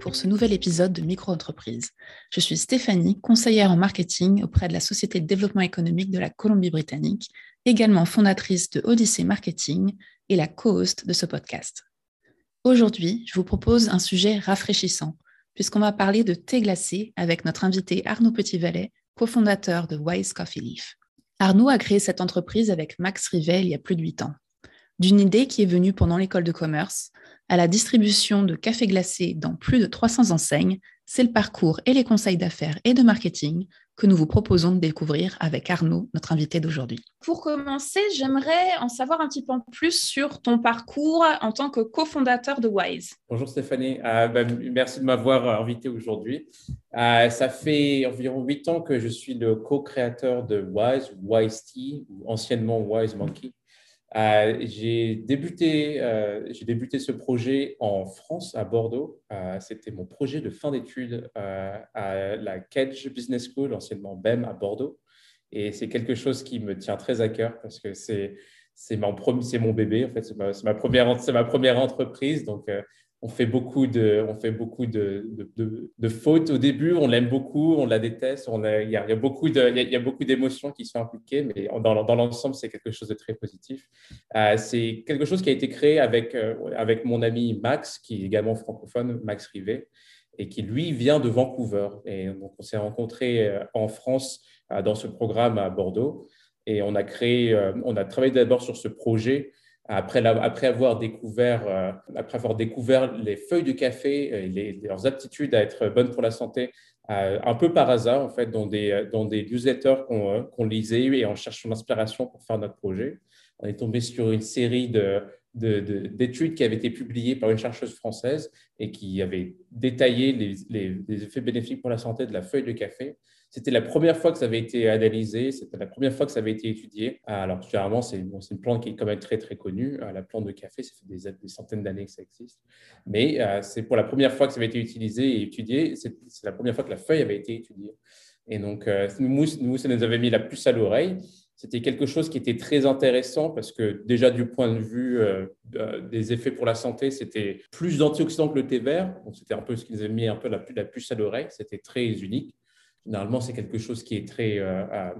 Pour ce nouvel épisode de Micro-entreprise. Je suis Stéphanie, conseillère en marketing auprès de la Société de développement économique de la Colombie-Britannique, également fondatrice de Odyssey Marketing et la co-host de ce podcast. Aujourd'hui, je vous propose un sujet rafraîchissant, puisqu'on va parler de thé glacé avec notre invité Arnaud Petitvalet, cofondateur de Wise Coffee Leaf. Arnaud a créé cette entreprise avec Max Rivet il y a plus de huit ans. D'une idée qui est venue pendant l'école de commerce, à la distribution de café glacé dans plus de 300 enseignes, c'est le parcours et les conseils d'affaires et de marketing que nous vous proposons de découvrir avec Arnaud, notre invité d'aujourd'hui. Pour commencer, j'aimerais en savoir un petit peu plus sur ton parcours en tant que cofondateur de Wise. Bonjour Stéphanie, euh, bah, merci de m'avoir euh, invité aujourd'hui. Euh, ça fait environ huit ans que je suis le co-créateur de Wise, Wise Tea, ou anciennement Wise Monkey. Euh, j'ai débuté, euh, j'ai débuté ce projet en France, à Bordeaux. Euh, c'était mon projet de fin d'études à la Kedge Business School, anciennement BEM, à Bordeaux. Et c'est quelque chose qui me tient très à cœur parce que c'est, mon, bébé, en fait, c'est ma, première, ma première entreprise. Donc, on fait beaucoup de, on fait beaucoup de, de, fautes au début, on l'aime beaucoup, on la déteste, on il, y a, beaucoup de, il y a beaucoup d'émotions qui sont impliquées, mais dans, dans l'ensemble, c'est quelque chose de très positif. Euh, c'est quelque chose qui a été créé avec, euh, avec mon ami Max, qui est également francophone, Max Rivet, et qui lui vient de Vancouver. Et donc, on s'est rencontrés euh, en France dans ce programme à Bordeaux, et on a créé, on a travaillé d'abord sur ce projet après, avoir découvert, euh, après avoir découvert les feuilles de café et les, leurs aptitudes à être bonnes pour la santé, euh, un peu par hasard, en fait, dans des, dans des newsletters qu'on euh, lisait et en cherchant l'inspiration pour faire notre projet, on est tombé sur une série de, d'études qui avaient été publiées par une chercheuse française et qui avait détaillé les, les, effets bénéfiques pour la santé de la feuille de café. C'était la première fois que ça avait été analysé, c'était la première fois que ça avait été étudié. Alors, généralement, c'est une plante qui est quand même très, très connue. Euh, la plante de café, ça fait des, centaines d'années que ça existe. Mais euh, c'est pour la première fois que ça avait été utilisé et étudié. C'est la première fois que la feuille avait été étudiée. Et donc, euh, nous, ça nous avait mis la puce à l'oreille. C'était quelque chose qui était très intéressant parce que déjà du point de vue des effets pour la santé, c'était plus d'antioxydants que le thé vert. C'était un peu ce qui nous avait mis un peu la puce à l'oreille. C'était très unique. Généralement, c'est quelque chose qui est très. Euh, euh,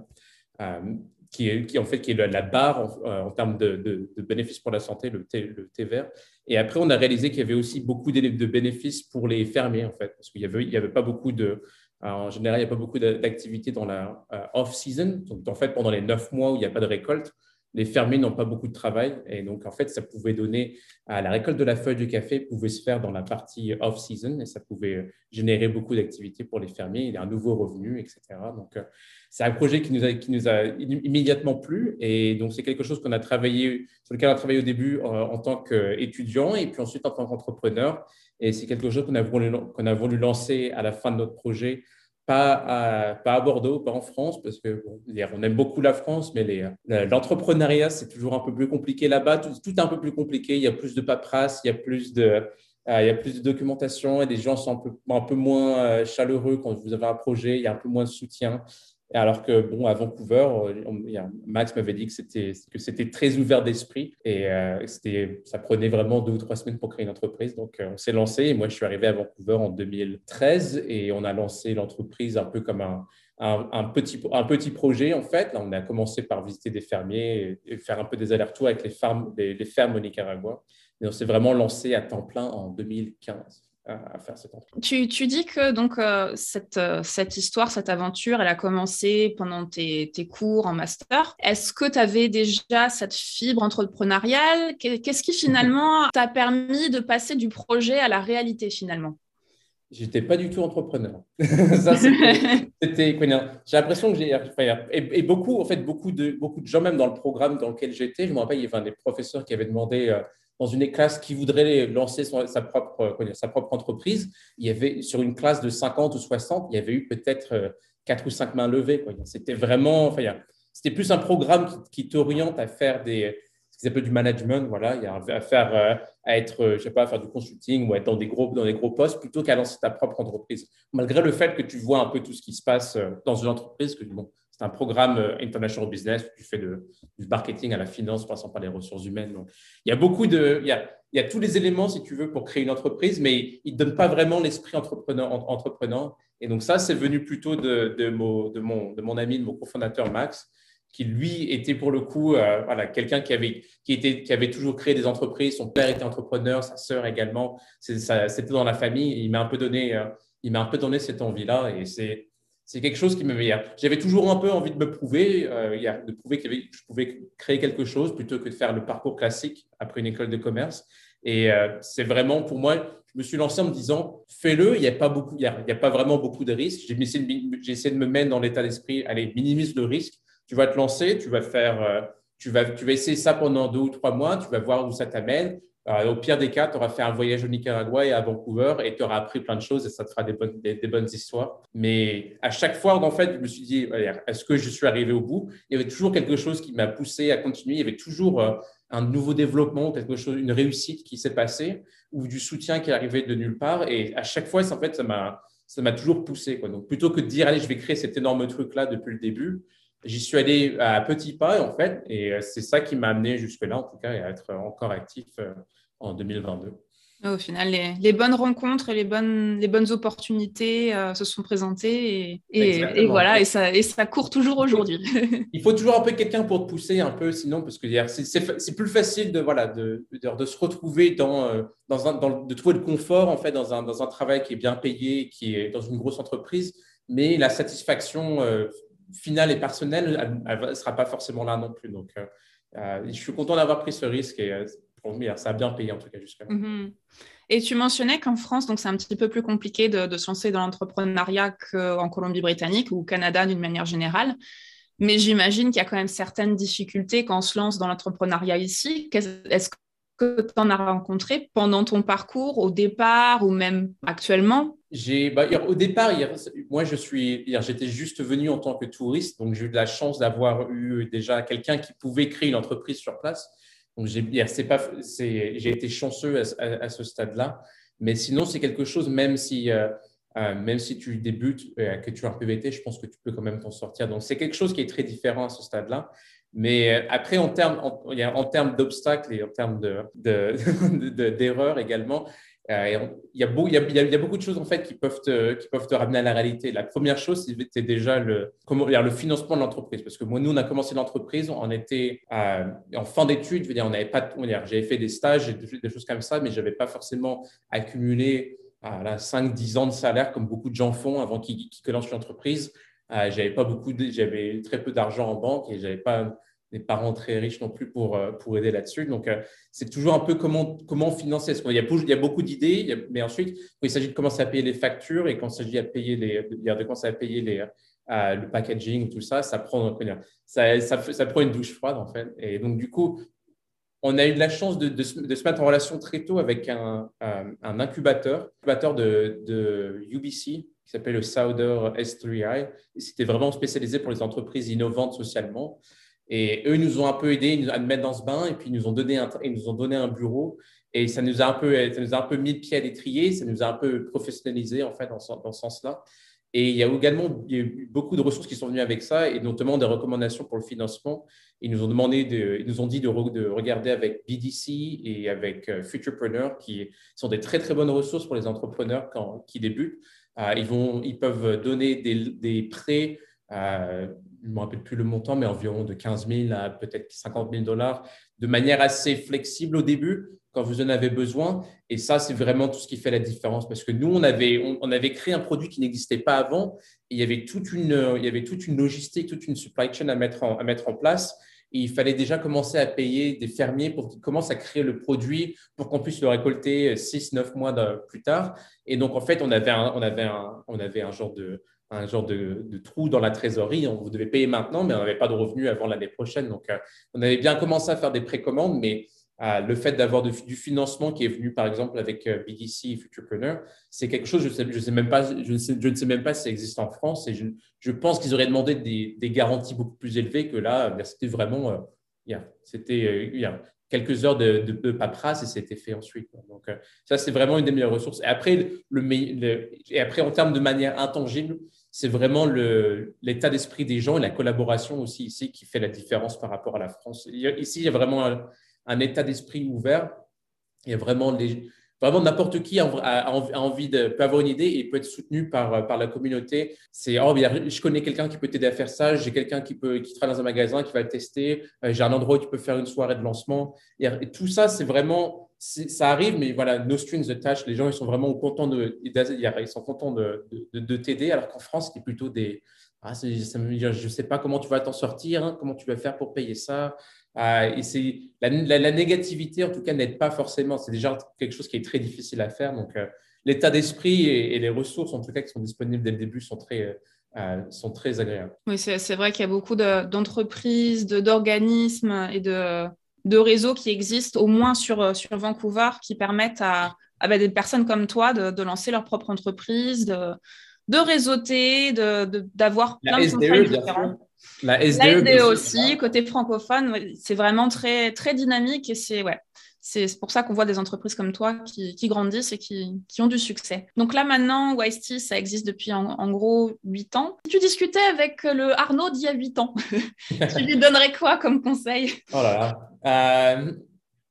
euh, qui, est, qui, en fait, qui est la barre en, termes de, bénéfices pour la santé, le thé, le thé vert. Et après, on a réalisé qu'il y avait aussi beaucoup de, bénéfices pour les fermiers, en fait, parce qu'il n'y avait, avait pas beaucoup de. En général, il n'y a pas beaucoup d'activités dans la off-season. Donc, en fait, pendant les neuf mois où il n'y a pas de récolte, les fermiers n'ont pas beaucoup de travail. Et donc, en fait, ça pouvait donner à la récolte de la feuille de café pouvait se faire dans la partie off-season et ça pouvait générer beaucoup d'activités pour les fermiers. Il y a un nouveau revenu, etc. Donc, euh, c'est un projet qui nous a, qui nous a immédiatement plu. Et donc, c'est quelque chose qu'on a travaillé, sur lequel on a travaillé au début en, en tant qu'étudiant et puis ensuite en tant qu'entrepreneur. Et c'est quelque chose qu'on a, voulu, qu'on a voulu lancer à la fin de notre projet pas à, pas à Bordeaux, pas en France, parce que on aime beaucoup la France, mais l'entrepreneuriat, c'est toujours un peu plus compliqué là-bas. Tout, est un peu plus compliqué. Il y a plus de paperasse, il y a plus de, euh, il y a plus de documentation et les gens sont un peu, un peu moins euh, chaleureux quand vous avez un projet. Il y a un peu moins de soutien. Alors que, bon, à Vancouver, euh, Max m'avait dit que c'était, que c'était très ouvert d'esprit et euh, c'était, ça prenait vraiment deux ou trois semaines pour créer une entreprise. Donc, euh, on s'est lancé et moi, je suis arrivé à Vancouver en 2013 et on a lancé l'entreprise un peu comme un, un, petit, un petit projet, en fait. Là, on a commencé par visiter des fermiers et, faire un peu des allers-retours avec les, les fermes au Nicaragua. Mais on s'est vraiment lancé à temps plein en 2015 à, faire cette Tu, tu, dis que donc euh, cette, euh, cette, histoire, cette aventure, elle a commencé pendant tes, tes cours en master. Est-ce que tu avais déjà cette fibre entrepreneuriale? Qu'est-ce qui finalement t'a permis de passer du projet à la réalité finalement? J'étais pas du tout entrepreneur. Ça, c'était, j'ai l'impression que j'ai, et, beaucoup, en fait, beaucoup de, beaucoup de gens, même dans le programme dans lequel j'étais, je me rappelle, il y avait un des professeurs qui avait demandé, euh, dans une classe qui voudrait lancer sa, propre, sa propre entreprise, il y avait sur une classe de 50 ou 60, il y avait eu peut-être 4 euh, ou 5 mains levées. C'était vraiment, enfin, c'était plus un programme qui, t'oriente à faire des, ce qu'ils appellent du management, voilà, à faire, euh, à être, euh, je sais pas, à faire du consulting ou être dans des gros, dans des gros postes plutôt qu'à lancer ta propre entreprise. Malgré le fait que tu vois un peu tout ce qui se passe euh, dans une entreprise, que bon, c'est un programme international business, tu fais du marketing à la finance, passant par les ressources humaines. Donc, il y a beaucoup de, il y a, il y a tous les éléments, si tu veux, pour créer une entreprise, mais il ne donne pas vraiment l'esprit entrepreneur, entrepreneur. Et donc, ça, c'est venu plutôt de, de, mon, de, mon, de mon ami, de mon cofondateur Max, qui lui était pour le coup euh, voilà, quelqu'un qui avait, qui, était, qui avait toujours créé des entreprises. Son père était entrepreneur, sa sœur également. C'était dans la famille. Il m'a un peu donné, euh, il m'a un peu donné cette envie-là et c'est c'est quelque chose qui me J'avais toujours un peu envie de me prouver, euh, de prouver que je pouvais créer quelque chose plutôt que de faire le parcours classique après une école de commerce. Et c'est vraiment pour moi, je me suis lancé en me disant, fais-le, il n'y a pas beaucoup, il y a, pas vraiment beaucoup de risques. J'ai essayé, essayé, de me mettre dans l'état d'esprit, allez, minimise le risque tu vas te lancer, tu vas faire, euh, tu vas, tu vas essayer ça pendant deux ou trois mois, tu vas voir où ça t'amène. Euh, au pire des cas, tu auras fait un voyage au Nicaragua et à Vancouver et tu auras appris plein de choses et ça te fera des bonnes, des, bonnes histoires. Mais à chaque fois, en fait, je me suis dit, est-ce que je suis arrivé au bout? Il y avait toujours quelque chose qui m'a poussé à continuer. Il y avait toujours euh, un nouveau développement, quelque chose, une réussite qui s'est passée ou du soutien qui arrivait de nulle part. Et à chaque fois, en fait, ça m'a toujours poussé. Quoi. Donc, plutôt que de dire, allez, je vais créer cet énorme truc-là depuis le début, J'y suis allé à petits pas, en fait, et euh, c'est ça qui m'a amené jusque-là, en tout cas, à être encore actif euh, en 2022. Au final, les, bonnes rencontres et les bonnes, les bonnes opportunités euh, se sont présentées et, et, voilà, et ça, et ça court toujours aujourd'hui. Il faut toujours un peu quelqu'un pour te pousser un peu, sinon, parce que c'est plus facile de, voilà, de, de, se retrouver dans, dans, un, dans, de trouver le confort en fait dans un, dans un travail qui est bien payé, qui est dans une grosse entreprise, mais la satisfaction finale et personnelle, elle ne sera pas forcément là non plus. Donc, euh, euh, je suis content d'avoir pris ce risque et euh, pour ça a bien payé en tout cas jusqu'à mhm. Et tu mentionnais qu'en France, c'est un petit peu plus compliqué de, se lancer dans l'entrepreneuriat qu'en Colombie-Britannique ou au Canada d'une manière générale. Mais j'imagine qu'il y a quand même certaines difficultés quand on se lance dans l'entrepreneuriat ici. Est-ce que tu en as rencontré pendant ton parcours, au départ ou même actuellement? Bah, au départ, moi, je suis, j'étais juste venu en tant que touriste, donc j'ai eu de la chance d'avoir eu déjà quelqu'un qui pouvait créer une entreprise sur place. Donc, j'ai, j'ai été chanceux à, ce stade-là. Mais sinon, c'est quelque chose, même si, euh, euh, même si tu débutes, euh, que tu es un PVT, je pense que tu peux quand même t'en sortir. Donc, c'est quelque chose qui est très différent à ce stade-là. Mais après, en termes, en, termes d'obstacles et en termes de, de, d'erreurs également, euh, il, y a beau, il, y a, beaucoup de choses en fait qui peuvent te, qui peuvent te ramener à la réalité. La première chose, c'était déjà le, comment, le financement de l'entreprise. Parce que moi, nous, on a commencé l'entreprise, on était en fin d'études. On n'avait pas, j'avais fait des stages et des, choses comme ça, mais je n'avais pas forcément accumulé à 5-10 ans de salaire comme beaucoup de gens font avant qu'ils lancent l'entreprise. Euh, j'avais pas beaucoup, j'avais très peu d'argent en banque et j'avais pas des parents très riches non plus pour, euh, pour aider là-dessus. Donc, euh, c'est toujours un peu comment, comment financer. Il y a, il y a beaucoup d'idées, mais ensuite, il s'agit de commencer à payer les factures et quand il s'agit de payer les, de commencer à payer les, euh, le packaging, tout ça, ça prend, ça, ça, prend une douche froide en fait. Et donc, du coup, on a eu de la chance de, de, se, mettre en relation très tôt avec un, un incubateur, incubateur de, de UBC qui s'appelle le Sauder S3I. C'était vraiment spécialisé pour les entreprises innovantes socialement. Et eux, nous ont un peu aidés à nous mettre dans ce bain et puis ils nous ont donné un, ils nous ont donné un bureau. Et ça nous, a un peu, ça nous a un peu mis le pied à l'étrier, ça nous a un peu professionnalisé en fait dans, dans ce sens-là. Et il y a également beaucoup de ressources qui sont venues avec ça, et notamment des recommandations pour le financement. Ils nous ont demandé, de, ils nous ont dit de, de regarder avec BDC et avec euh, Futurepreneur, qui sont des très très bonnes ressources pour les entrepreneurs qui débutent. Euh, ils, vont, ils peuvent donner des, des prêts euh, je ne me rappelle plus le montant, mais environ de 15 000 à peut-être 50 000 dollars, de manière assez flexible au début, quand vous en avez besoin. Et ça, c'est vraiment tout ce qui fait la différence. Parce que nous, on avait, on, avait créé un produit qui n'existait pas avant. Il, y avait toute une, il y avait toute une logistique, toute une supply chain à mettre en, à mettre en place. Et il fallait déjà commencer à payer des fermiers pour qu'ils commencent à créer le produit pour qu'on puisse le récolter 6-9 mois plus tard. Et donc, en fait, on avait on avait on avait un genre de, un genre de, trou dans la trésorerie. On, vous devez payer maintenant, mais on n'avait pas de revenus avant l'année prochaine. Donc, euh, on avait bien commencé à faire des précommandes, mais le fait d'avoir du financement qui est venu, par exemple, avec BDC et Futurepreneur, c'est quelque chose, je, sais, sais même pas, je, ne sais, même pas si ça existe en France. Et je, pense qu'ils auraient demandé des, garanties beaucoup plus élevées que là. C'était vraiment, c'était quelques heures de, de, paperasse et c'était fait ensuite. Donc, ça, c'est vraiment une des meilleures ressources. Et après, le, et après en termes de manière intangible, c'est vraiment l'état d'esprit des gens et la collaboration aussi ici qui fait la différence par rapport à la France. Ici, il y a vraiment un, état d'esprit ouvert. Il y a vraiment les, Vraiment, n'importe qui a, envie de, peut avoir une idée et peut être soutenu par, par la communauté. C'est, oh, je connais quelqu'un qui peut t'aider à faire ça, j'ai quelqu'un qui, peut, qui travaille dans un magasin qui va le tester, euh, j'ai un endroit où tu peux faire une soirée de lancement. Et, tout ça, c'est vraiment, ça arrive, mais voilà, no strings attached. Les gens, ils sont vraiment contents de, ils sont contents de, de, t'aider, alors qu'en France, c'est plutôt des, ah, je ne sais pas comment tu vas t'en sortir, hein, comment tu vas faire pour payer ça. Euh, et c'est la, négativité, en tout cas, n'aide pas forcément. C'est déjà quelque chose qui est très difficile à faire. Donc, euh, l'état d'esprit et, les ressources, en tout cas, qui sont disponibles dès le début, sont très, euh, sont très agréables. Oui, c'est vrai qu'il y a beaucoup d'entreprises, d'organismes et de, de, réseaux qui existent, au moins sur, sur Vancouver, qui permettent à, à bah, des personnes comme toi de, de, lancer leur propre entreprise, de, de réseauter, d'avoir plein de SDE, différents. La SDE, e aussi, côté francophone, c'est vraiment très, très dynamique et c'est ouais, c'est pour ça qu'on voit des entreprises comme toi qui, grandissent et qui, ont du succès. Donc là maintenant, YST, ça existe depuis en, gros 8 ans. Si tu discutais avec le Arnaud d'il y a 8 ans, tu lui donnerais quoi comme conseil? Oh là là. Euh,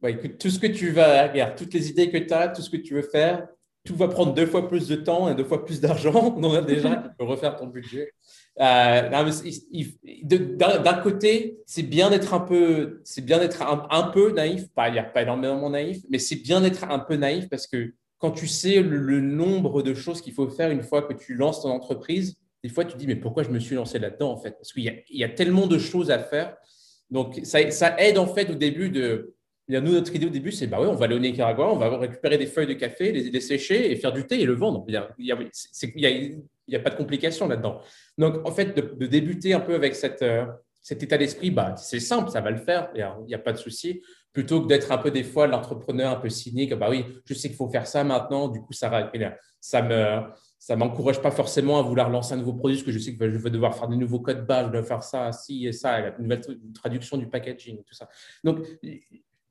bah, écoute, tout ce que tu vas, regarde, toutes les idées que tu as, tout ce que tu veux faire, tout va prendre deux fois plus de temps et deux fois plus d'argent. Donc déjà, tu peux refaire ton budget. Euh, D'un côté, c'est bien d'être un peu, c'est bien d'être un, peu naïf, pas, il a pas énormément naïf, mais c'est bien d'être un peu naïf parce que quand tu sais le, nombre de choses qu'il faut faire une fois que tu lances ton entreprise, des fois tu te dis mais pourquoi je me suis lancé là-dedans en fait? Parce qu'il y, y, a tellement de choses à faire. Donc ça, aide en fait au début de nous, notre idée au début, c'est bah oui, on va aller au Nicaragua, on va récupérer des feuilles de café, les, les sécher et faire du thé et le vendre. Il a, a, pas de complication là-dedans. Donc, en fait, de, débuter un peu avec cette, euh, cet état d'esprit, bah, c'est simple, ça va le faire, il n'y a, pas de souci. Plutôt que d'être un peu des fois l'entrepreneur un peu cynique, bah oui, je sais qu'il faut faire ça maintenant, du coup, ça, ça me ça m'encourage pas forcément à vouloir lancer un nouveau produit, parce que je sais que je vais devoir faire des nouveaux codes bas, je dois faire ça, ci et ça, la nouvelle traduction du packaging, tout ça. Donc,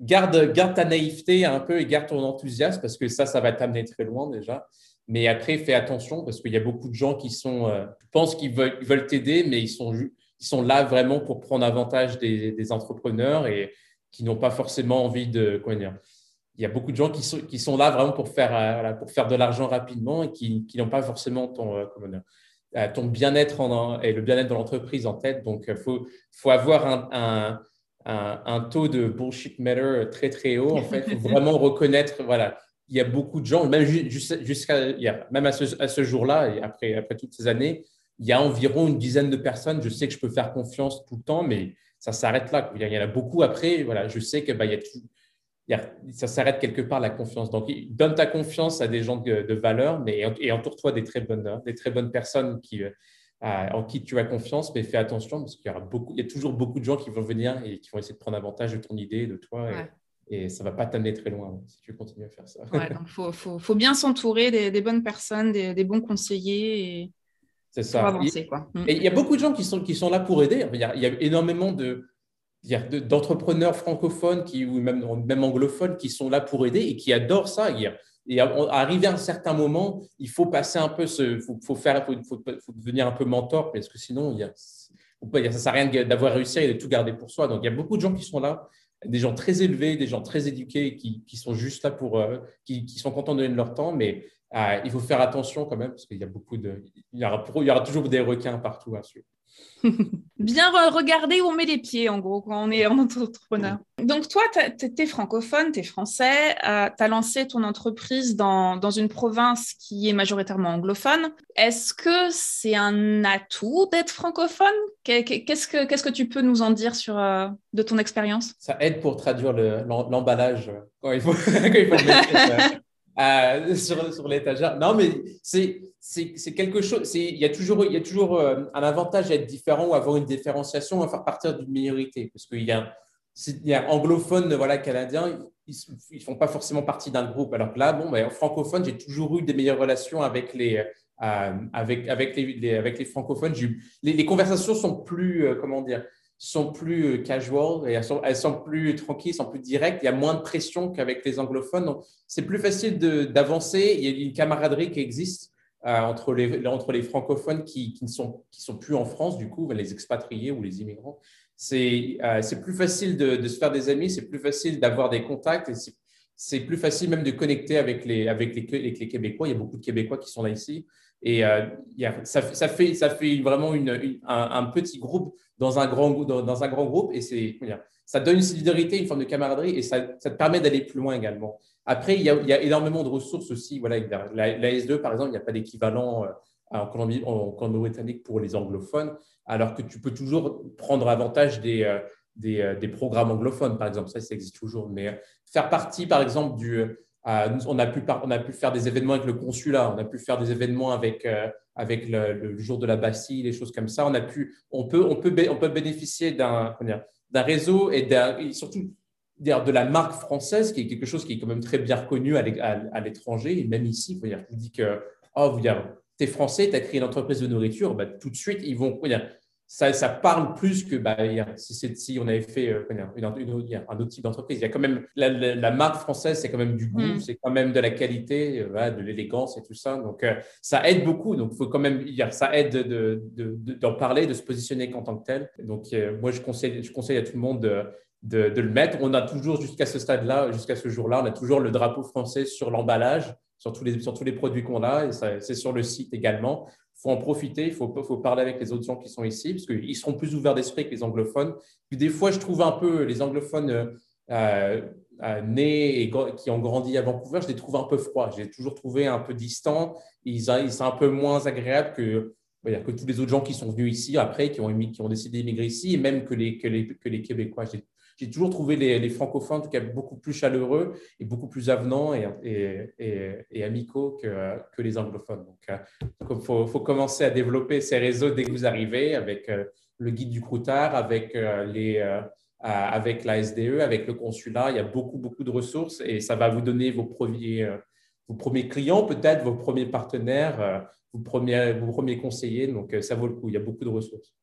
garde, garde ta naïveté un peu et garde ton enthousiasme parce que ça, ça va t'amener très loin déjà. Mais après, fais attention parce qu'il y a beaucoup de gens qui sont, euh, pensent qu'ils veulent, veulent t'aider, mais ils sont, ils sont là vraiment pour prendre avantage des, entrepreneurs et qui n'ont pas forcément envie de. Quoi dire, il y a beaucoup de gens qui sont, qui sont là vraiment pour faire, euh, pour faire de l'argent rapidement et qui, qui n'ont pas forcément ton, euh, ton bien-être et le bien-être de l'entreprise en tête. Donc, il faut, faut avoir un un, taux de bullshit matter très très haut. En fait, il faut vraiment reconnaître, voilà, il y a beaucoup de gens, même jusqu'à, même à ce, jour-là, et après, toutes ces années, il y a environ une dizaine de personnes. Je sais que je peux faire confiance tout le temps, mais ça s'arrête là. Il y en a beaucoup après. Voilà, je sais que bah, il y a, ça s'arrête quelque part la confiance. Donc, donne ta confiance à des gens de, valeur, mais et entoure-toi des très bonnes, des très bonnes personnes qui, en qui tu as confiance, mais fais attention parce qu'il y, aura beaucoup, il y a toujours beaucoup de gens qui vont venir et qui vont essayer de prendre avantage de ton idée, de toi. Ça ne va pas t'amener très loin si tu continues à faire ça. il faut, bien s'entourer des, bonnes personnes, des, bons conseillers. Et... C'est ça. avancer, quoi. Mm. Et il y a beaucoup de gens qui sont, qui sont là pour aider. Il y a, il y a énormément de, d'entrepreneurs francophones qui, ou même, même anglophones qui sont là pour aider et qui adorent ça. Et arrivé à un certain moment, il faut passer un peu, il faut, faut, faire, faut, faut, devenir un peu mentor parce que sinon, il y a, ça ne sert à rien d'avoir réussi et de tout garder pour soi. Donc, il y a beaucoup de gens qui sont là, des gens très élevés, des gens très éduqués qui, sont juste là pour, euh, qui, sont contents de donner leur temps, mais euh, il faut faire attention quand même parce qu'il y a beaucoup de, il y aura, il y aura toujours des requins partout à suivre. Bien regarder où on met les pieds, en gros, quand on est entrepreneur. Donc, toi, tu es francophone, tu es français, euh, tu as lancé ton entreprise dans, dans, une province qui est majoritairement anglophone. Est-ce que c'est un atout d'être francophone? Qu'est-ce que Qu'est-ce que tu peux nous en dire sur, euh, de ton expérience? Ça aide pour traduire l'emballage quand il faut, quand il faut le mettre, euh, sur, sur l'étagère. Non, mais c'est c'est quelque chose. Il y a toujours, il y a toujours euh, un avantage à être différent ou avoir une différenciation à faire partir d'une minorité. Parce qu'il y a, il y a anglophones voilà, canadiens, ils ne font pas forcément partie d'un groupe. Alors que là, bon, ben, francophone, j'ai toujours eu des meilleures relations avec les, euh, avec, avec, les, francophones. Les, conversations sont plus, comment dire, sont plus euh, casual elles sont, plus tranquilles, sont plus directes. Il y a moins de pression qu'avec les anglophones. Donc, c'est plus facile d'avancer. Il y a une camaraderie qui existe entre, les, entre les francophones qui, qui ne sont, qui sont plus en France, du coup, les expatriés ou les immigrants. C'est plus facile de, de, se faire des amis, c'est plus facile d'avoir des contacts et c'est plus facile même de connecter avec les, avec les, avec les Québécois. Il y a beaucoup de Québécois qui sont là ici. Et euh, ça, fait, ça fait vraiment une, un, petit groupe dans un grand, dans, un grand groupe et c'est, ça donne une solidarité, une forme de camaraderie et ça, ça te permet d'aller plus loin également. Après, il y, a, il y, a, énormément de ressources aussi. Voilà, la, la S2, par exemple, il n'y a pas d'équivalent euh, en Colombie, en Colombie-Britannique pour les anglophones, alors que tu peux toujours prendre avantage des, euh, des, des programmes anglophones, par exemple. Ça, ça existe toujours. Mais faire partie, par exemple, du, on, a pu, on a pu faire des événements avec le consulat, on a pu faire des événements avec, euh, avec le, jour de la Bastille, des choses comme ça. On, a pu, on, peut, on, peut, bénéficier d'un réseau et, surtout de la marque française, qui est quelque chose qui est quand même très bien reconnu à l'étranger, et même ici. Dire, tu dis que oh, tu es français, tu as créé une entreprise de nourriture, bah, tout de suite, ils vont. Dire, ça, ça, parle plus que bah, si, si, on avait fait euh, une, un autre type d'entreprise. Il y a quand même la, marque française, c'est quand même du goût, mm. c'est quand même de la qualité, euh, de l'élégance et tout ça. Donc, euh, ça aide beaucoup. Donc, il faut quand même dire, ça aide d'en de, de, parler, de se positionner en tant que tel. Donc, moi, je conseille, je conseille à tout le monde de, de, le mettre. On a toujours, jusqu'à ce stade-là, jusqu'à ce jour-là, on a toujours le drapeau français sur l'emballage, sur tous les, sur tous les produits qu'on a, et c'est sur le site également faut en profiter, il faut, parler avec les autres gens qui sont ici, parce qu'ils seront plus ouverts d'esprit que les anglophones. Puis des fois, je trouve un peu les anglophones euh, euh, nés et qui ont grandi à Vancouver, je les trouve un peu froids. J'ai toujours trouvé un peu distants. Ils, sont un peu moins agréables que, tous les autres gens qui sont venus ici après, qui ont, décidé d'immigrer ici, et même que les, Québécois toujours trouvé les, francophones, en tout beaucoup plus chaleureux et beaucoup plus avenants et, et, amicaux que, les anglophones. Donc, il euh, faut, faut, commencer à développer ces réseaux dès que vous arrivez avec euh, le guide du croutard, avec, euh, les, avec la SDE, avec le consulat. Il y a beaucoup, beaucoup de ressources et ça va vous donner vos premiers, vos premiers clients, peut-être vos premiers partenaires, vos premiers, vos premiers conseillers. Donc, ça vaut le coup. Il y a beaucoup de ressources.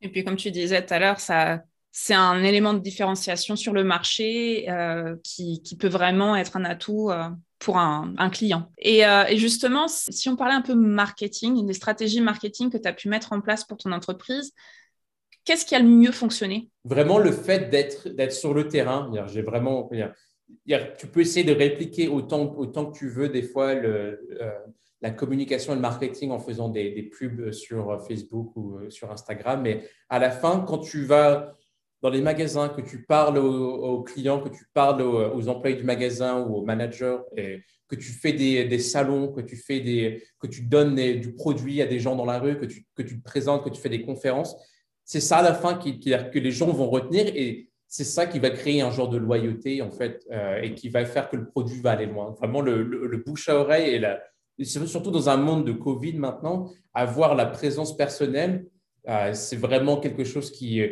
Et puis, comme tu disais tout à l'heure, ça c'est un élément de différenciation sur le marché euh, qui, peut vraiment être un atout euh, pour un, client. Euh, et, justement, si on parlait un peu marketing, des stratégies marketing que tu as pu mettre en place pour ton entreprise, qu'est-ce qui a le mieux fonctionné? Vraiment le fait d'être sur le terrain. J'ai vraiment, tu peux essayer de répliquer autant, autant que tu veux des fois la communication et le marketing en faisant des, des, pubs sur Facebook ou sur Instagram. Mais à la fin, quand tu vas dans les magasins, que tu parles aux, clients, que tu parles aux, employés du magasin ou aux managers, que tu fais des, salons, que tu, fais des, que tu donnes du produit à des gens dans la rue, que tu, que tu te présentes, que tu fais des conférences, c'est ça à la fin que les gens vont retenir et c'est ça qui va créer un genre de loyauté en fait euh, et qui va faire que le produit va aller loin. Vraiment, le, bouche à oreille et, surtout dans un monde de Covid maintenant, avoir la présence personnelle, euh, c'est vraiment quelque chose qui,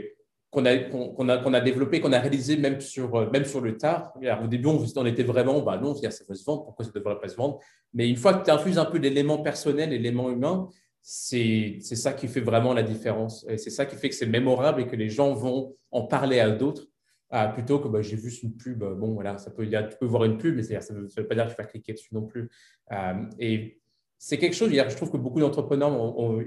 qu'on a, qu'on a, qu'on a développé, qu'on a réalisé même sur, euh, même sur le tard. au début, on, était vraiment, bah non, ça va se vendre, pourquoi ça ne devrait pas se vendre? Mais une fois que tu infuses un peu d'éléments personnels, d'éléments humains, c'est ça qui fait vraiment la différence. Et c'est ça qui fait que c'est mémorable et que les gens vont en parler à d'autres. Ah, plutôt que bah, j'ai vu une pub, bon voilà, ça peut, tu peux voir une pub, mais ça ne veut pas dire que tu vas cliquer dessus non plus. Euh, et c'est quelque chose, je trouve que beaucoup d'entrepreneurs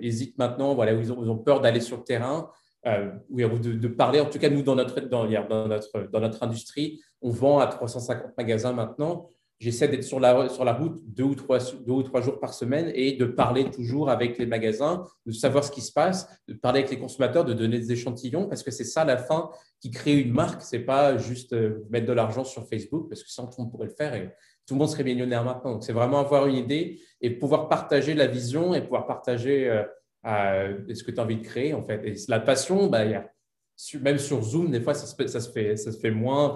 hésitent maintenant, voilà, ils ont, ils ont peur d'aller sur le terrain euh, de, de, parler. En tout cas, nous, dans notre, dans, notre, dans notre industrie, on vend à 350 magasins maintenant. J'essaie d'être sur la, sur la route deux ou, trois, deux ou trois jours par semaine et de parler toujours avec les magasins, de savoir ce qui se passe, de parler avec les consommateurs, de donner des échantillons, parce que c'est ça la fin qui crée une marque. Ce n'est pas juste euh, mettre de l'argent sur Facebook, parce que sinon tout le monde pourrait le faire et tout le monde serait millionnaire maintenant. Donc, c'est vraiment avoir une idée et pouvoir partager la vision et pouvoir partager euh, ce que tu as envie de créer, en fait? Et la passion, bah, même sur Zoom, des fois, ça se, ça fait, ça se fait moins.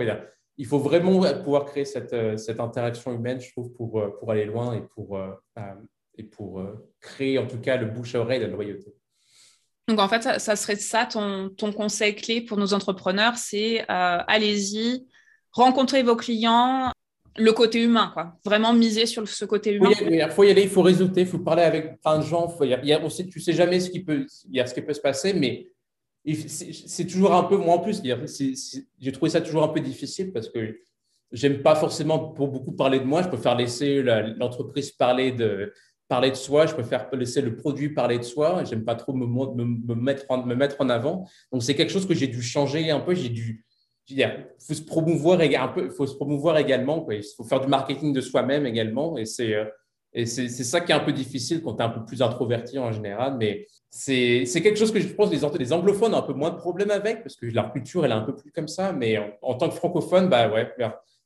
il faut vraiment pouvoir créer cette, euh, cette, interaction humaine, je trouve, pour, euh, pour aller loin et pour, euh, et pour créer, en tout cas, le bouche à oreille de la loyauté. Donc en fait, ça, serait ça ton, ton, conseil clé pour nos entrepreneurs, c'est euh, allez-y, rencontrez vos clients, le côté humain, quoi. Vraiment miser sur ce côté humain. Il faut y aller, il faut réseauter, il faut parler avec plein de gens. Faut, y a, on sait, tu sais jamais ce qui peut, y a ce qui peut se passer, mais c'est toujours un peu, moi en plus, j'ai trouvé ça toujours un peu difficile parce que j'aime pas forcément pour beaucoup parler de moi. Je préfère laisser l'entreprise parler de, parler de soi. Je préfère laisser le produit parler de soi. J'aime pas trop me, me, mettre en, me mettre en avant. Donc, c'est quelque chose que j'ai dû changer un peu. J'ai dû, il faut se promouvoir également. Il faut faire du marketing de soi-même également. Et c'est, euh, c'est, ça qui est un peu difficile quand tu es un peu plus introverti en général. Mais c'est, quelque chose que je pense que les, anglophones ont un peu moins de problèmes avec parce que leur culture, elle est un peu plus comme ça. Mais en, tant que francophone, bah ouais,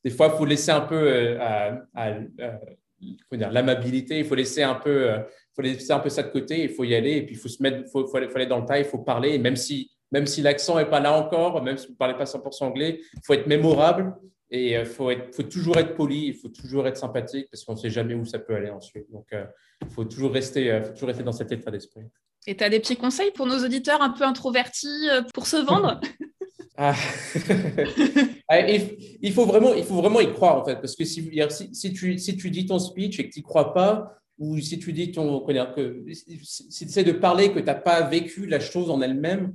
des fois, il faut laisser un peu euh, à, l'amabilité. Il faut laisser un peu, euh, faut laisser un peu ça de côté. Il faut y aller et puis il faut se mettre, faut, faut, aller, dans le tas. Il faut parler. Même si, même si l'accent n'est pas là encore, même si vous ne parlez pas 100% anglais, il faut être mémorable et il euh, faut, faut toujours être poli. Il faut toujours être sympathique parce qu'on ne sait jamais où ça peut aller ensuite. Donc, il faut toujours rester, faut toujours rester dans cet état d'esprit. Et tu as des petits conseils pour nos auditeurs un peu introvertis pour se vendre? Ah il, faut vraiment, il faut vraiment y croire, en fait, parce que si, si, tu, si tu dis ton speech et que tu n'y crois pas, ou si tu dis ton, que, si tu essaies de parler que tu n'as pas vécu la chose en elle-même,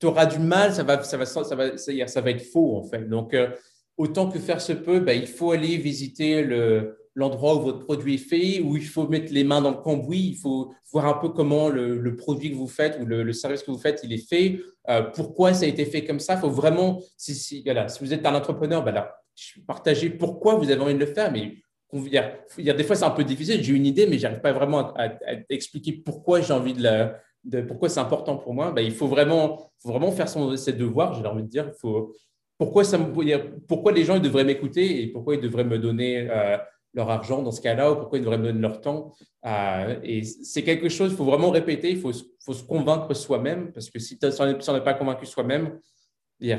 tu auras du mal, ça va, ça va, être faux, en fait. Donc, euh, autant que faire se peut, ben, il faut aller visiter le, l'endroit où votre produit est fait, où il faut mettre les mains dans le cambouis, il faut voir un peu comment le, produit que vous faites ou le, service que vous faites, il est fait, euh, pourquoi ça a été fait comme ça? Il faut vraiment, si, vous êtes un entrepreneur, ben partagez pourquoi vous avez envie de le faire, mais a, des fois, c'est un peu difficile. J'ai une idée, mais j'arrive pas vraiment à, expliquer pourquoi j'ai envie de la, pourquoi c'est important pour moi. Ben, il faut vraiment, vraiment faire son, ses devoirs, j'ai envie de dire. Il faut, pourquoi, ça, pourquoi les gens ils devraient m'écouter et pourquoi ils devraient me donner euh, leur argent dans ce cas-là ou pourquoi ils devraient me donner leur temps. Euh, et c'est quelque chose, il faut vraiment répéter, il faut, faut se convaincre soi-même parce que si, tu on n'est pas convaincu soi-même,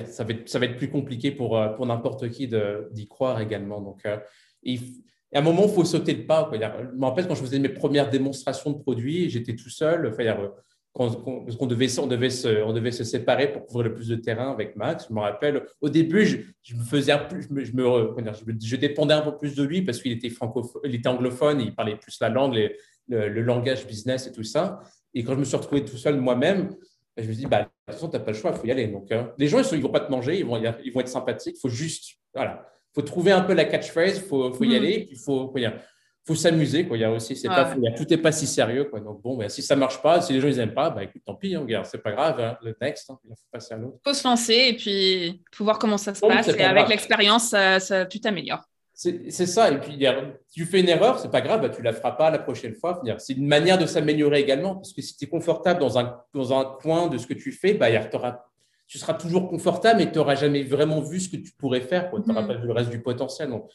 ça, va être, ça va être plus compliqué pour, euh, pour n'importe qui d'y croire également. Donc, euh, à un moment, il faut sauter le pas. Je me rappelle quand je faisais mes premières démonstrations de produits, j'étais tout seul. Enfin, qu'on devait, on devait, se, on devait se séparer pour couvrir le plus de terrain avec Max. Je me rappelle, au début, je, me faisais un je, me, je, me, je, dépendais un peu plus de lui parce qu'il était francophone, il était anglophone, il parlait plus la langue, le, langage business et tout ça. Et quand je me suis retrouvé tout seul moi-même, je me suis dit, bah, de toute façon, tu n'as pas le choix, il faut y aller. Donc, euh, les gens, ils ne vont pas te manger, ils vont, ils vont être sympathiques. Il faut juste, voilà, faut trouver un peu la catchphrase, il faut, faut, y mm. aller. Il faut, faut s'amuser. Quoi. Il y a aussi, c'est pas, tout n'est pas si sérieux. Quoi. Donc, bon, ben, si ça marche pas, si les gens ils aiment pas, bah, écoute, tant pis, hein, c'est pas grave, hein, le next, hein, il faut passer à l'autre. Il faut se lancer et puis faut voir comment ça se passe. Et avec l'expérience, ça, tu t'améliores. C'est ça. Et puis, tu fais une erreur, c'est pas grave, bah, tu la feras pas la prochaine fois. C'est une manière de s'améliorer également. Parce que si tu es confortable dans un, dans un coin de ce que tu fais, bah, tu seras toujours confortable, mais tu n'auras jamais vraiment vu ce que tu pourrais faire. Tu n'auras mm-hmm. pas vu le reste du potentiel. Donc,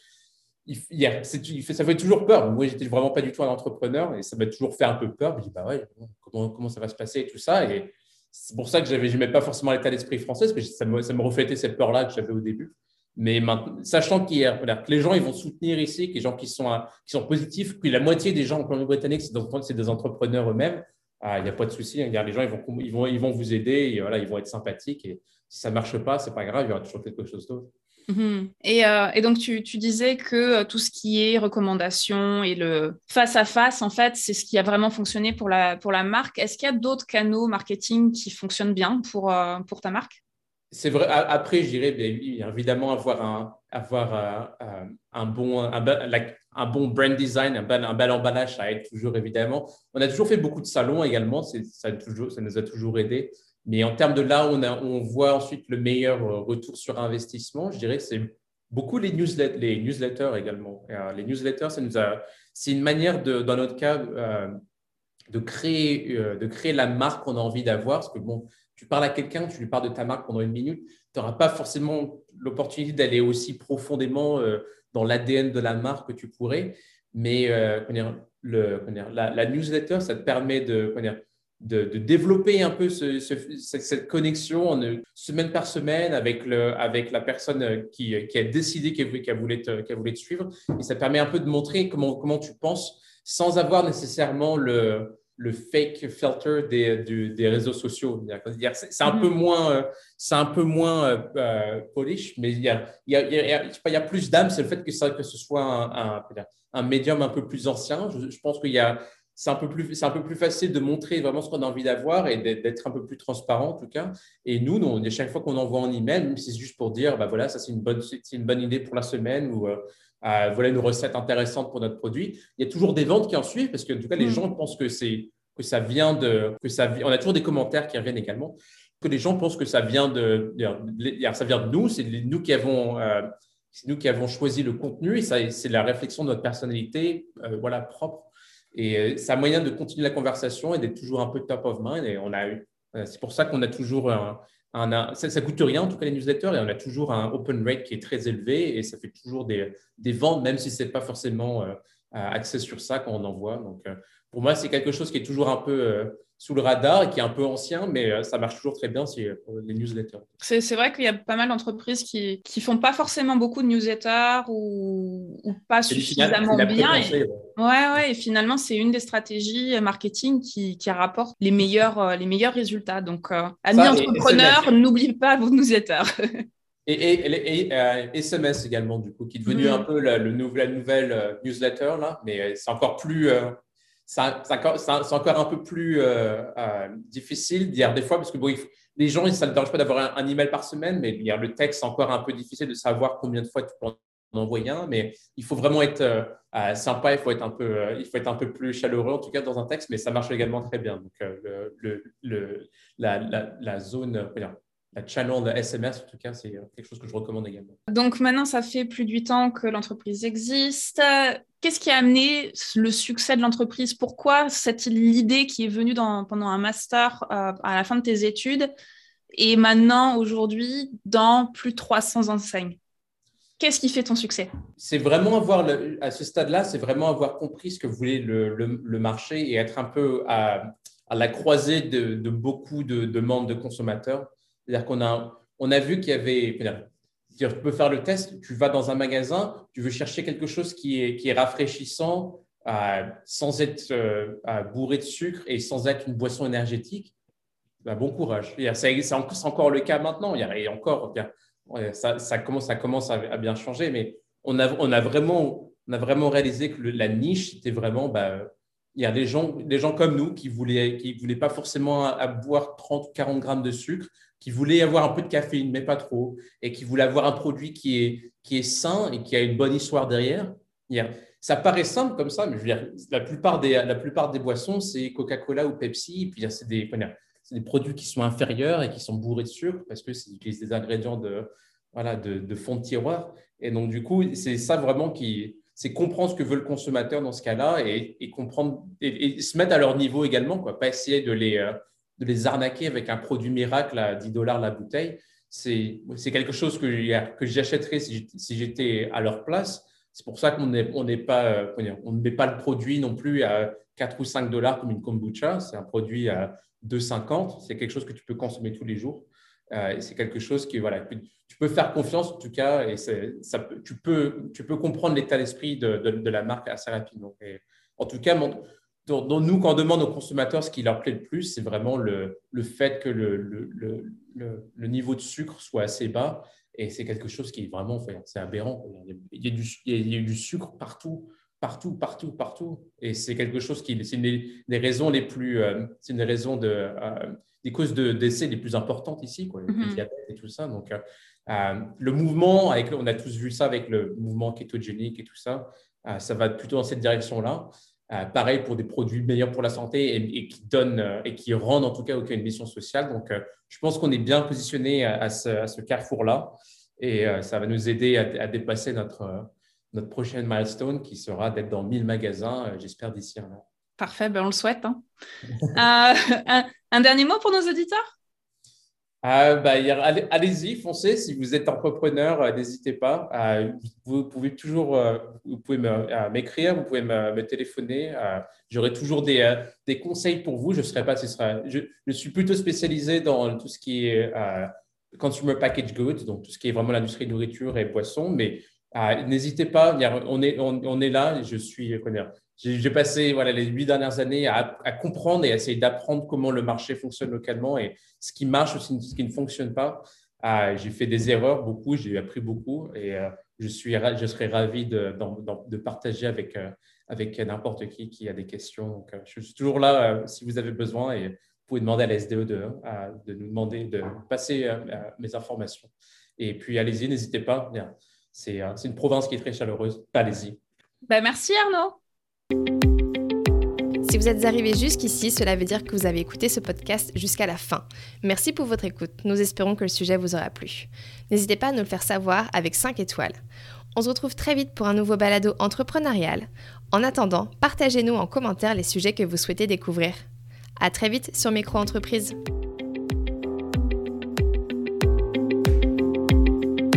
il, ça fait toujours peur. Moi, j'étais vraiment pas du tout un entrepreneur et ça m'a toujours fait un peu peur. Je me dis, bah ouais, comment, ça va se passer et tout ça? Et c'est pour ça que je n'aimais pas forcément l'état d'esprit français, parce que ça me, ça reflétait cette peur-là que j'avais au début. Mais maintenant, sachant que les gens ils vont soutenir ici, que les gens qui sont, qui sont positifs, que la moitié des gens en Colombie-Britannique, c'est des entrepreneurs eux-mêmes, ah, il n'y a pas de souci. Hein. Les gens, ils vont, ils, vont, ils vont vous aider, et voilà, ils vont être sympathiques. Et si ça ne marche pas, ce n'est pas grave, il y aura toujours quelque chose d'autre. Mhm. Euh, et, donc, tu, disais que euh, tout ce qui est recommandation et le face-à-face, en fait, c'est ce qui a vraiment fonctionné pour la, pour la marque. Est-ce qu'il y a d'autres canaux marketing qui fonctionnent bien pour, euh, pour ta marque? C'est vrai. Après, je dirais évidemment avoir un, avoir, un, bon, un, bon brand design, un bel, un bel emballage, ça aide toujours, évidemment. On a toujours fait beaucoup de salons également. Ça, toujours, ça nous a toujours aidé. Mais en termes de là on, on, voit ensuite le meilleur euh, retour sur investissement, je dirais que c'est beaucoup les, newsletters, les newsletters également. Euh, les newsletters, c'est une manière, dans notre cas, euh, de, créer, de créer la marque qu'on a envie d'avoir. Parce que bon, tu parles à quelqu'un, tu lui parles de ta marque pendant une minute, tu n'auras pas forcément l'opportunité d'aller aussi profondément dans l'ADN de la marque que tu pourrais. Mais le, la, la, newsletter, ça te permet de, de, développer un peu cette connexion semaine par semaine avec, le, avec la personne qui, qui a décidé qu'elle voulait, te, voulait te suivre. Et ça permet un peu de montrer comment, comment tu penses sans avoir nécessairement le, le fake filter des, des réseaux sociaux. C'est un, peu moins, c'est un peu moins polish, mais il y a, il y a, il y a plus d'âme, c'est le fait que, ça, que ce soit un, un, médium un peu plus ancien. Je, je pense qu'il y a c'est un, peu plus, c'est un peu plus facile de montrer vraiment ce qu'on a envie d'avoir et d'être un peu plus transparent en tout cas. Et nous, nous chaque fois qu'on envoie un email, même si c'est juste pour dire, bah voilà, ça c'est une bonne, c'est une bonne idée pour la semaine ou euh, euh, voilà une recette intéressante pour notre produit, il y a toujours des ventes qui en suivent parce que en tout cas, les mm. gens pensent que, c'est, que ça vient de. Que ça, on a toujours des commentaires qui reviennent également, que les gens pensent que ça vient de, ça vient de nous, c'est nous qui avons. Euh, c'est nous qui avons choisi le contenu et ça, c'est la réflexion de notre personnalité voilà, propre et euh, c'est un moyen de continuer la conversation et d'être toujours un peu top of mind. Et on a eu, euh, c'est pour ça qu'on a toujours un, ça, ne coûte rien en tout cas les newsletters et on a toujours un open rate qui est très élevé et ça fait toujours des, des ventes même si c'est pas forcément euh, axé sur ça quand on envoie. Donc pour moi c'est quelque chose qui est toujours un peu sous le radar et qui est un peu ancien, mais euh, ça marche toujours très bien c'est les newsletters. C'est vrai qu'il y a pas mal d'entreprises qui ne font pas forcément beaucoup de newsletters ou, pas suffisamment bien. Et, ouais. ouais, et finalement, c'est une des stratégies marketing qui, qui rapporte les meilleurs, euh, les meilleurs résultats. Donc, euh, amis entrepreneurs, n'oubliez pas vos newsletters. Et, et, SMS également, du coup, qui est devenu mm. un peu la, le, la nouvelle newsletter, là, mais c'est encore plus, c'est encore un peu plus euh, euh, difficile dire des fois, parce que les gens, ça ne dérange pas d'avoir un, email par semaine, mais le texte, c'est encore un peu difficile de savoir combien de fois tu peux en envoyer un, mais il faut vraiment être euh, sympa, il faut être, un peu, il faut être un peu plus chaleureux, en tout cas dans un texte, mais ça marche également très bien. Donc, la, la, zone, la channel SMS, en tout cas, c'est quelque chose que je recommande également. Donc maintenant, ça fait plus de 8 ans que l'entreprise existe. Qu'est-ce qui a amené le succès de l'entreprise? Pourquoi cette l'idée qui est venue dans, pendant un master euh, à la fin de tes études et maintenant, aujourd'hui, dans plus de 300 enseignes? Qu'est-ce qui fait ton succès? C'est vraiment avoir, à ce stade-là, c'est vraiment avoir compris ce que voulait le, le, marché et être un peu à, à la croisée de, de beaucoup de demandes de consommateurs. C'est-à-dire qu'on a, on a vu qu'il y avait tu peux faire le test, tu vas dans un magasin, tu veux chercher quelque chose qui est, qui est rafraîchissant, euh, sans être euh, bourré de sucre et sans être une boisson énergétique. Bah, bon courage. C'est encore le cas maintenant. Il y a, encore, ça, ça, commence, ça commence à, bien changer, mais on a, on a, vraiment, on a vraiment réalisé que la niche, c'était vraiment bah, il y a des gens, des gens comme nous qui ne voulaient, qui voulaient pas forcément boire 30 40 grammes de sucre, qui voulaient avoir un peu de caféine, mais pas trop, et qui voulaient avoir un produit qui est, qui est sain et qui a une bonne histoire derrière. Ça paraît simple comme ça, mais la, plupart des, la plupart des boissons, c'est Coca-Cola ou Pepsi, et puis c'est des, des, produits qui sont inférieurs et qui sont bourrés de sucre parce que c'est des ingrédients de, voilà, de, de fond de tiroir. Et donc, du coup, c'est ça vraiment qui, c'est comprendre ce que veut le consommateur dans ce cas-là et, comprendre et, se mettre à leur niveau également, quoi. Pas essayer de les, euh, de les arnaquer avec un produit miracle à 10 dollars la bouteille. C'est quelque chose que, que j'achèterais si j'étais à leur place. C'est pour ça qu'on on n'est pas, euh, on ne met pas le produit non plus à 4 ou 5 dollars comme une kombucha. C'est un produit à 2,50. C'est quelque chose que tu peux consommer tous les jours. Euh, c'est quelque chose qui, voilà, tu peux faire confiance en tout cas et ça, tu, peux, tu peux comprendre l'état d'esprit de, de, la marque assez rapidement. en tout cas, dans, nous, quand on demande aux consommateurs ce qui leur plaît le plus, c'est vraiment le, le, fait que le, le, le, niveau de sucre soit assez bas. Et c'est quelque chose qui est vraiment, c'est aberrant. Il y, a du, il y a du sucre partout, partout, partout, partout. Et c'est quelque chose qui, c'est une des raisons les plus, euh, c'est une des raisons de, euh, des causes de décès les plus importantes ici, quoi, le mm-hmm. diabète et tout ça. Donc, euh, le mouvement, avec, on a tous vu ça avec le mouvement kétogénique et tout ça, ça va plutôt dans cette direction-là. Pareil pour des produits meilleurs pour la santé et, qui donnent et qui rendent en tout cas aucune mission sociale. Donc, je pense qu'on est bien positionné à, ce, carrefour-là et ça va nous aider à, dépasser notre, notre prochaine milestone qui sera d'être dans 1000 magasins, j'espère, d'ici un an. Parfait, ben on le souhaite. Hein. un, dernier mot pour nos auditeurs? Ah, bah, allez-y, foncez. Si vous êtes entrepreneur, euh, n'hésitez pas. Euh, vous pouvez toujours euh, vous pouvez m'écrire, vous pouvez me, téléphoner. J'aurai toujours des, des, conseils pour vous. Je, serai pas, ce sera, je, je, suis plutôt spécialisé dans tout ce qui est consumer package goods, donc tout ce qui est vraiment l'industrie nourriture et boisson. Mais n'hésitez pas, on est, on, est là. Je suis, j'ai passé voilà, les huit dernières années à, comprendre et à essayer d'apprendre comment le marché fonctionne localement et ce qui marche ou ce qui ne fonctionne pas. Ah, j'ai fait des erreurs, beaucoup, j'ai appris beaucoup et euh, je, suis, je serais ravi de, de, partager avec, euh, avec n'importe qui qui a des questions. Donc, euh, je suis toujours là si vous avez besoin et vous pouvez demander à la SDE de, de nous demander de passer mes informations. Et puis, allez-y, n'hésitez pas. C'est une province qui est très chaleureuse. Allez-y. Ben, merci Arnaud. Si vous êtes arrivé jusqu'ici, cela veut dire que vous avez écouté ce podcast jusqu'à la fin. Merci pour votre écoute. Nous espérons que le sujet vous aura plu. N'hésitez pas à nous le faire savoir avec 5 étoiles. On se retrouve très vite pour un nouveau balado entrepreneurial. En attendant, partagez-nous en commentaire les sujets que vous souhaitez découvrir. À très vite sur Micro Entreprise.